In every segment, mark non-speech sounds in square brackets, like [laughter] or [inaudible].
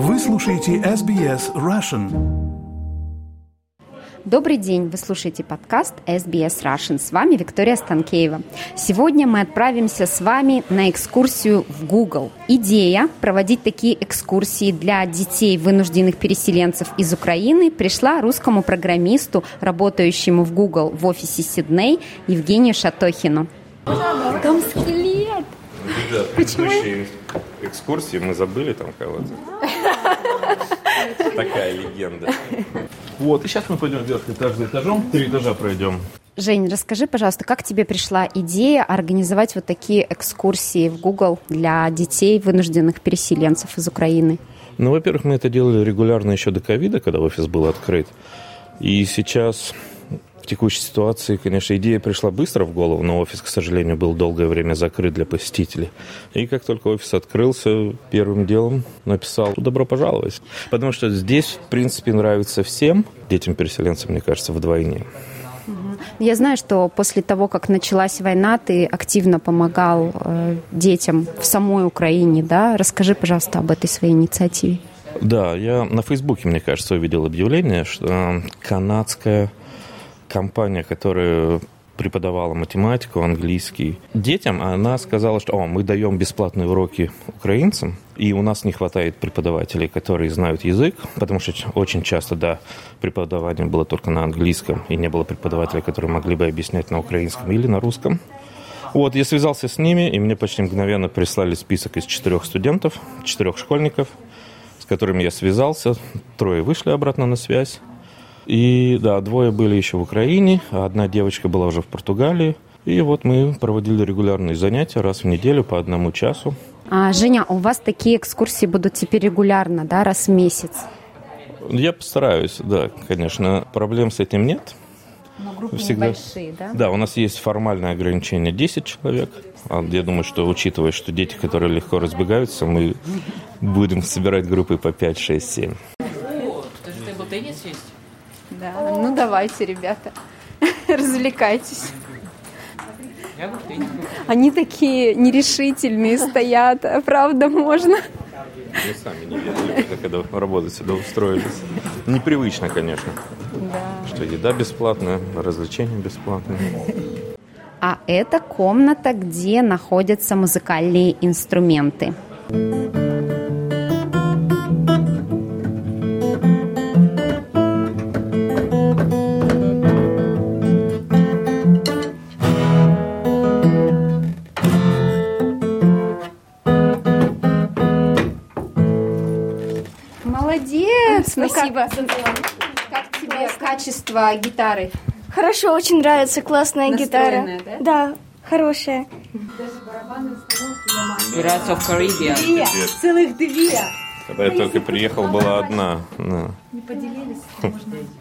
Вы слушаете SBS Russian. Добрый день, вы слушаете подкаст SBS Russian. С вами Виктория Станкеева. Сегодня мы отправимся с вами на экскурсию в Google. Идея проводить такие экскурсии для детей вынужденных переселенцев из Украины пришла русскому программисту, работающему в Google в офисе Сидней, Евгению Шатохину. Там скелет! Да, Почему? предыдущие экскурсии мы забыли там кого-то. Такая легенда. Вот, и сейчас мы пойдем вверх этаж за этажом, три этажа пройдем. Жень, расскажи, пожалуйста, как тебе пришла идея организовать вот такие экскурсии в Google для детей, вынужденных переселенцев из Украины? Ну, во-первых, мы это делали регулярно еще до ковида, когда офис был открыт. И сейчас текущей ситуации, конечно, идея пришла быстро в голову, но офис, к сожалению, был долгое время закрыт для посетителей. И как только офис открылся, первым делом написал «Добро пожаловать». Потому что здесь, в принципе, нравится всем, детям-переселенцам, мне кажется, вдвойне. Я знаю, что после того, как началась война, ты активно помогал э, детям в самой Украине, да? Расскажи, пожалуйста, об этой своей инициативе. Да, я на Фейсбуке, мне кажется, увидел объявление, что канадская компания, которая преподавала математику, английский детям, она сказала, что О, мы даем бесплатные уроки украинцам, и у нас не хватает преподавателей, которые знают язык, потому что очень часто, да, преподавание было только на английском, и не было преподавателей, которые могли бы объяснять на украинском или на русском. Вот, я связался с ними, и мне почти мгновенно прислали список из четырех студентов, четырех школьников, с которыми я связался. Трое вышли обратно на связь. И да, двое были еще в Украине, а одна девочка была уже в Португалии. И вот мы проводили регулярные занятия раз в неделю по одному часу. А, Женя, у вас такие экскурсии будут теперь регулярно, да, раз в месяц? Я постараюсь, да, конечно. Проблем с этим нет. Но группы Всегда. небольшие, да? Да, у нас есть формальное ограничение 10 человек. А Я думаю, что учитывая, что дети, которые легко разбегаются, мы будем собирать группы по 5, 6, 7. То есть тейбл теннис есть? Да, ну давайте, ребята, [laughs] развлекайтесь. Они такие нерешительные стоят, а правда можно? Мы сами не верили, когда работать сюда устроились. Непривычно, конечно, Да. что еда бесплатная, развлечения бесплатные. А это комната, где находятся музыкальные инструменты. Молодец! Спасибо. Как тебе качество гитары? Хорошо, очень нравится, классная Настроенная, гитара. Да, хорошая. Pirates of Caribbean. Две, целых две. Когда я только приехал, была одна. Да.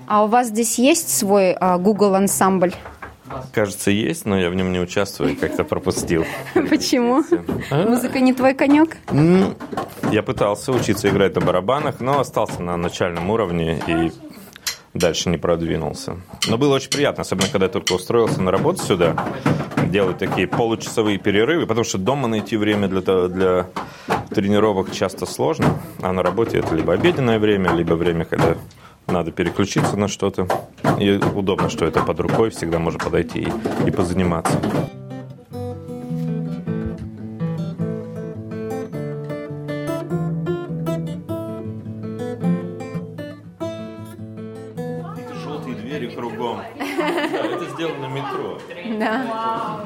А у вас здесь есть свой а, Google ансамбль? Кажется, есть, но я в нем не участвую, как-то пропустил. [laughs] Почему? А? Музыка не твой конек? Я пытался учиться играть на барабанах, но остался на начальном уровне и дальше не продвинулся. Но было очень приятно, особенно когда я только устроился на работу сюда, делать такие получасовые перерывы, потому что дома найти время для, для тренировок часто сложно, а на работе это либо обеденное время, либо время, когда надо переключиться на что-то. И удобно, что это под рукой, всегда можно подойти и, и позаниматься. Желтые двери кругом. Да, это сделано метро. Да.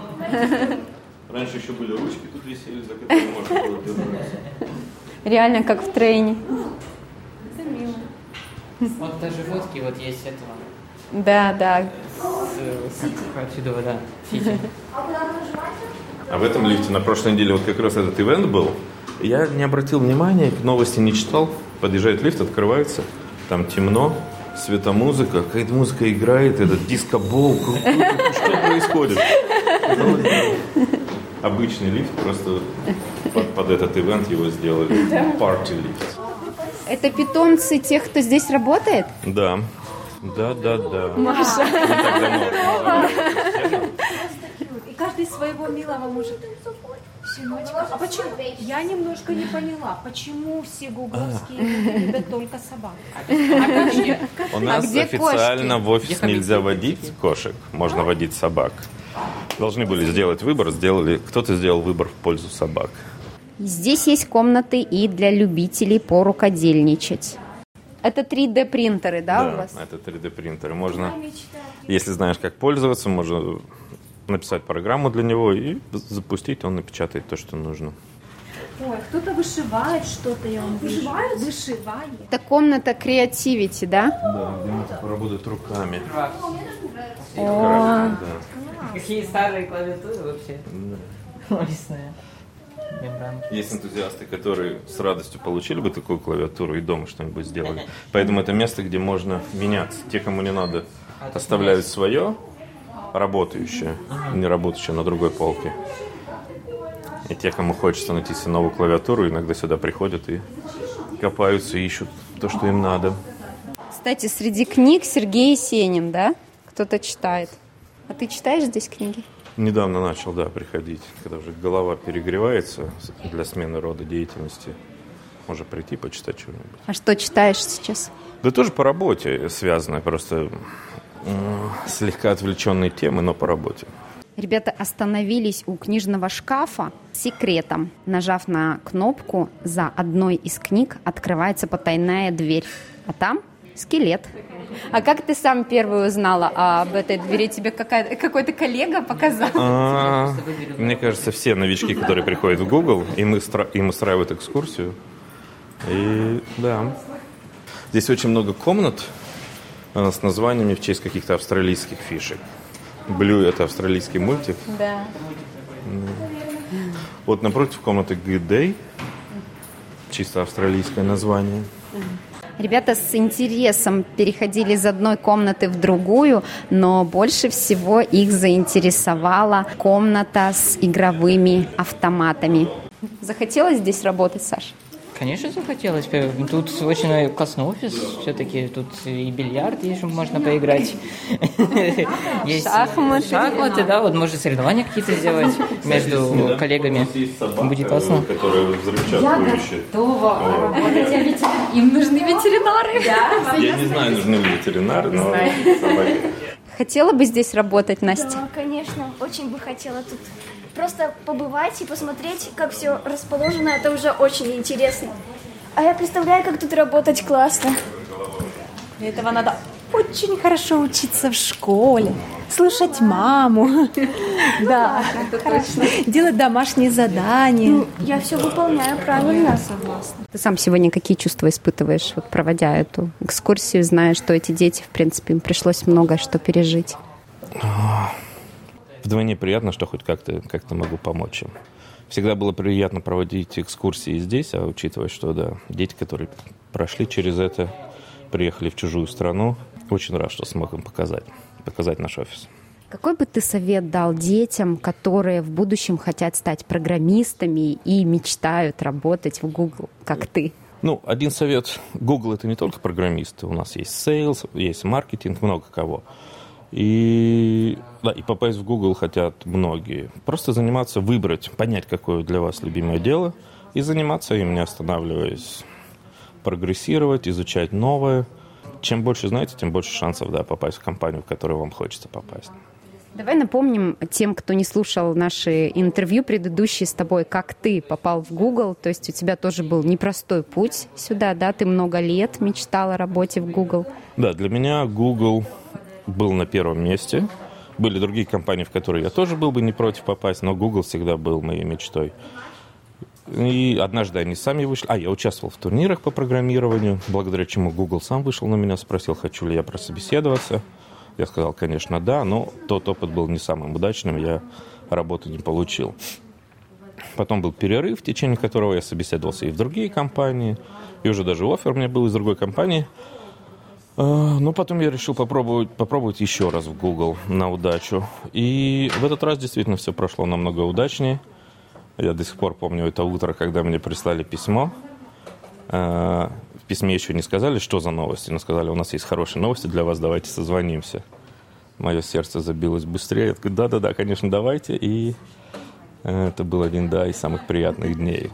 Раньше еще были ручки тут висели, за которые можно было держаться. Реально как в трейне. Вот даже фотки вот есть этого. Да, да. С, как отсюда, да, Сити. А в этом лифте на прошлой неделе вот как раз этот ивент был. Я не обратил внимания, новости не читал. Подъезжает лифт, открывается, там темно, светомузыка, какая-то музыка играет, этот диско-бол. Что происходит? Ну. Обычный лифт, просто под, под этот ивент его сделали. Party лифт. Это питомцы тех, кто здесь работает? Да. Да, да, да. Маша. [laughs] И каждый своего милого может Сыночка, а почему? Я немножко не поняла, почему все гугловские люди любят только собак? [laughs] А? У нас где официально в офис нельзя водить кошек, можно водить собак. Должны были сделать выбор, сделали, кто-то сделал выбор в пользу собак. Здесь есть комнаты и для любителей порукодельничать. Это 3D принтеры, да, у вас? это 3D принтеры. Можно, если знаешь, как пользоваться, можно написать программу для него и запустить, он напечатает то, что нужно. Ой, кто-то вышивает что-то, я вам Вышивает? Вышивает. Это комната креативити, да? Да, где можно поработать руками. Какие старые клавиатуры вообще? Лесные. Мембранки. Есть энтузиасты, которые с радостью получили бы такую клавиатуру и дома что-нибудь сделали. Поэтому это место, где можно меняться. Те, кому не надо, оставляют свое работающее, не работающее на другой полке. И те, кому хочется найти себе новую клавиатуру, иногда сюда приходят и копаются, и ищут то, что им надо. Кстати, среди книг Сергей Есенин, да? Кто-то читает. А ты читаешь здесь книги? Недавно начал, да, приходить, когда уже голова перегревается для смены рода деятельности. Можно прийти, почитать что-нибудь. А что читаешь сейчас? Да тоже по работе связано, просто слегка отвлеченные темы, но по работе. Ребята остановились у книжного шкафа с секретом. Нажав на кнопку, за одной из книг открывается потайная дверь. А там скелет. А как ты сам первый узнала об этой двери? Тебе какой-то коллега показал? А, Мне кажется, все новички, которые приходят в Google, им, устра- им устраивают экскурсию. И да. Здесь очень много комнат э, с названиями в честь каких-то австралийских фишек. Блю – это австралийский мультик. Да. Вот напротив комнаты Good Day. Чисто австралийское название. Ребята с интересом переходили из одной комнаты в другую, но больше всего их заинтересовала комната с игровыми автоматами. Захотелось здесь работать, Саш? Конечно, захотелось. бы. Тут очень классный офис. Все-таки тут и бильярд есть, можно поиграть. [laughs] Есть Шахматы. Шахматы, да. Вот можно соревнования какие-то сделать [laughs] между коллегами. Будет классно. Которая взрывчатку Им нужны ветеринары. Я [laughs] не знаю, нужны ли ветеринары, но собаки. Хотела бы здесь работать, Настя? Да, конечно, очень бы хотела тут просто побывать и посмотреть, как все расположено. Это уже очень интересно. А я представляю, как тут работать классно. Для этого надо очень хорошо учиться в школе, слушать маму, [laughs] да, хорошо. делать домашние задания. Я все выполняю правильно. Ты сам сегодня какие чувства испытываешь, вот проводя эту экскурсию, зная, что эти дети, в принципе, им пришлось многое что пережить? Вдвойне приятно, что хоть как-то как могу помочь им. Всегда было приятно проводить экскурсии здесь, а учитывая, что да, дети, которые прошли через это, приехали в чужую страну, очень рад, что смог им показать, показать наш офис. Какой бы ты совет дал детям, которые в будущем хотят стать программистами и мечтают работать в Google, как ты? Ну, один совет. Google это не только программисты. У нас есть sales, есть маркетинг, много кого. И, да, и попасть в Google хотят многие. Просто заниматься, выбрать, понять, какое для вас любимое дело, и заниматься им, не останавливаясь. Прогрессировать, изучать новое. Чем больше знаете, тем больше шансов да, попасть в компанию, в которую вам хочется попасть. Давай напомним тем, кто не слушал наши интервью предыдущие с тобой, как ты попал в Google. То есть у тебя тоже был непростой путь сюда, да? Ты много лет мечтал о работе в Google. Да, для меня Google был на первом месте. Были другие компании, в которые я тоже был бы не против попасть, но Google всегда был моей мечтой. И однажды они сами вышли. А, я участвовал в турнирах по программированию, благодаря чему Google сам вышел на меня, спросил, хочу ли я прособеседоваться. Я сказал, конечно, да, но тот опыт был не самым удачным, я работу не получил. Потом был перерыв, в течение которого я собеседовался и в другие компании, и уже даже офер у меня был из другой компании. А, Но потом я решил попробовать, попробовать еще раз в Google на удачу. И в этот раз действительно все прошло намного удачнее. Я до сих пор помню это утро, когда мне прислали письмо. А, В письме еще не сказали, что за новости, но сказали, у нас есть хорошие новости для вас, давайте созвонимся. Мое сердце забилось быстрее. Я такой, да-да-да, конечно, давайте. И Это был один, да, из самых приятных дней.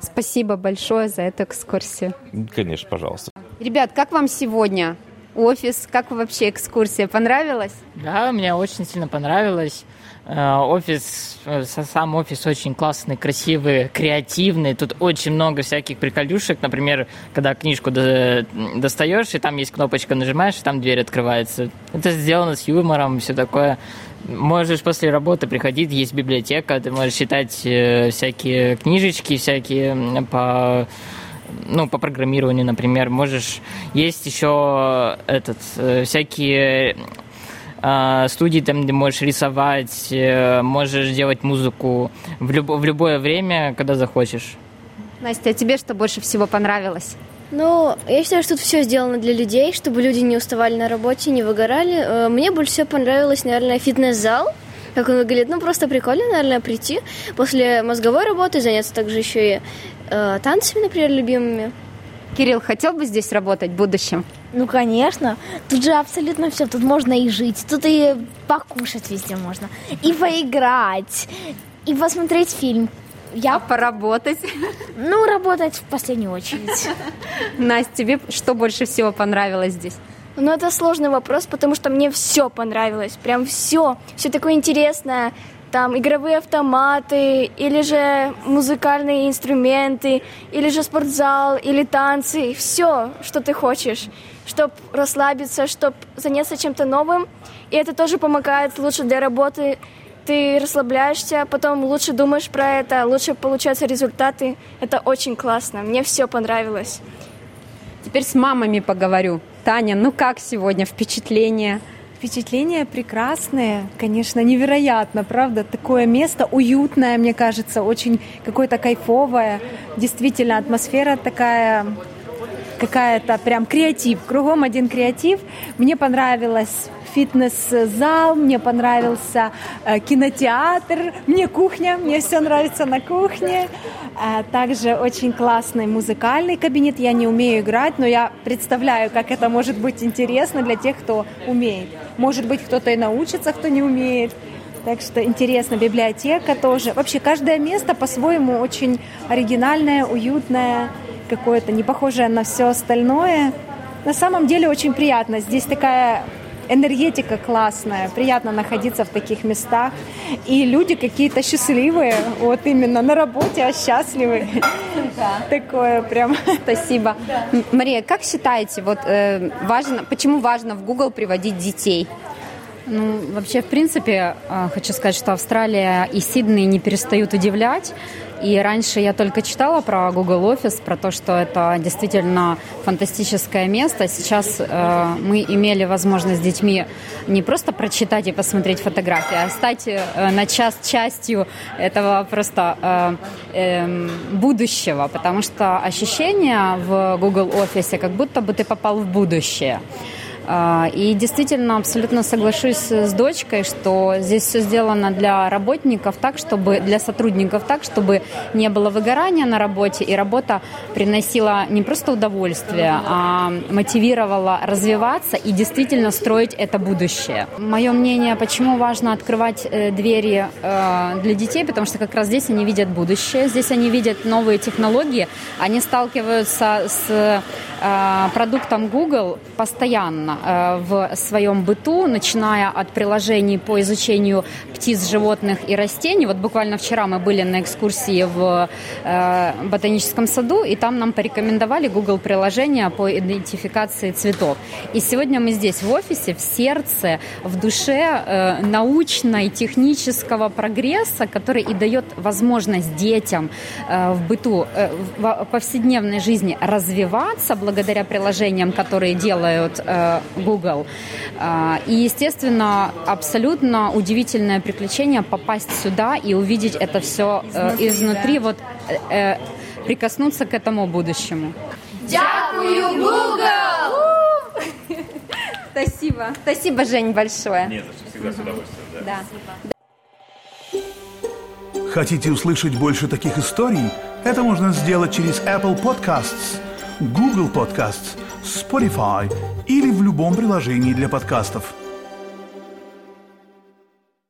Спасибо большое за эту экскурсию. Конечно, пожалуйста. Ребят, как вам сегодня офис? Как вообще экскурсия? Понравилась? Да, мне очень сильно понравилось. Э, Офис, э, сам офис очень классный, красивый, креативный. Тут очень много всяких приколюшек. Например, когда книжку до- достаешь, и там есть кнопочка, нажимаешь, и там дверь открывается. Это сделано с юмором, все такое. Можешь после работы приходить, есть библиотека, ты можешь читать э, всякие книжечки, всякие по ну, по программированию, например, можешь... Есть еще этот, э, всякие э, студии, там, где можешь рисовать, э, можешь делать музыку в, любо- в любое время, когда захочешь. Настя, а тебе что больше всего понравилось? Ну, я считаю, что тут все сделано для людей, чтобы люди не уставали на работе, не выгорали. Э, Мне больше всего понравилось, наверное, фитнес-зал. Как он выглядит, ну просто прикольно, наверное, прийти после мозговой работы, заняться также еще и э, танцами, например, любимыми. Кирилл, хотел бы здесь работать в будущем? Ну, конечно. Тут же абсолютно все. Тут можно и жить, тут и покушать везде можно, и поиграть, и посмотреть фильм. Я, А поработать? ну, работать в последнюю очередь. [laughs] Настя, тебе что больше всего понравилось здесь? Но это сложный вопрос, потому что мне все понравилось, прям все. Все такое интересное. Там игровые автоматы, или же музыкальные инструменты, или же спортзал, или танцы. Все, что ты хочешь, чтобы расслабиться, чтобы заняться чем-то новым. И это тоже помогает лучше для работы. Ты расслабляешься, потом лучше думаешь про это, лучше получаются результаты. Это очень классно. Мне все понравилось. Теперь с мамами поговорю. Таня, ну как сегодня впечатление? Впечатления прекрасные, конечно, невероятно, правда? Такое место уютное, мне кажется, очень какое-то кайфовое. Действительно, атмосфера такая какая-то прям креатив. Кругом один креатив. Мне понравилось фитнес-зал, мне понравился э, кинотеатр, мне кухня, мне все нравится на кухне. А также очень классный музыкальный кабинет. Я не умею играть, но я представляю, как это может быть интересно для тех, кто умеет. Может быть, кто-то и научится, кто не умеет. Так что интересно, библиотека тоже. Вообще, каждое место по-своему очень оригинальное, уютное, какое-то не похожее на все остальное. На самом деле очень приятно. Здесь такая энергетика классная, приятно находиться в таких местах. И люди какие-то счастливые, вот именно на работе, а счастливые. Такое прям. Спасибо. М, Мария, как считаете, вот э, важно, почему важно в Google приводить детей? Ну, вообще, в принципе, э, хочу сказать, что Австралия и Сидней не перестают удивлять. И раньше я только читала про Google Office, про то, что это действительно фантастическое место. Сейчас э, мы имели возможность с детьми не просто прочитать и посмотреть фотографии, а стать э, на час частью этого просто э, эм, будущего, потому что ощущение в Google Office, как будто бы ты попал в будущее. А, И действительно абсолютно соглашусь с дочкой, что здесь все сделано для работников так, чтобы для сотрудников так, чтобы не было выгорания на работе, и работа приносила не просто удовольствие, а мотивировала развиваться и действительно строить это будущее. Мое мнение, почему важно открывать э, двери э, для детей, потому что как раз здесь они видят будущее, здесь они видят новые технологии, они сталкиваются с э, продуктом Google постоянно в своем быту, начиная от приложений по изучению птиц, животных и растений. Вот буквально вчера мы были на экскурсии в э, ботаническом саду, и там нам порекомендовали Google приложение по идентификации цветов. И сегодня мы здесь в офисе, в сердце, в душе э, научно-технического прогресса, который и дает возможность детям э, в быту, э, в повседневной жизни развиваться благодаря приложениям, которые делают э, Google. А, И, естественно, абсолютно удивительное приключение попасть сюда и увидеть это все изнутри, вот э, э, прикоснуться к этому будущему. [laughs] Спасибо. Спасибо, Жень, большое. Нет, всегда с удовольствием, да. Да. Хотите услышать больше таких историй? Это можно сделать через Apple Podcasts, Google Podcasts, Spotify или в любом приложении для подкастов.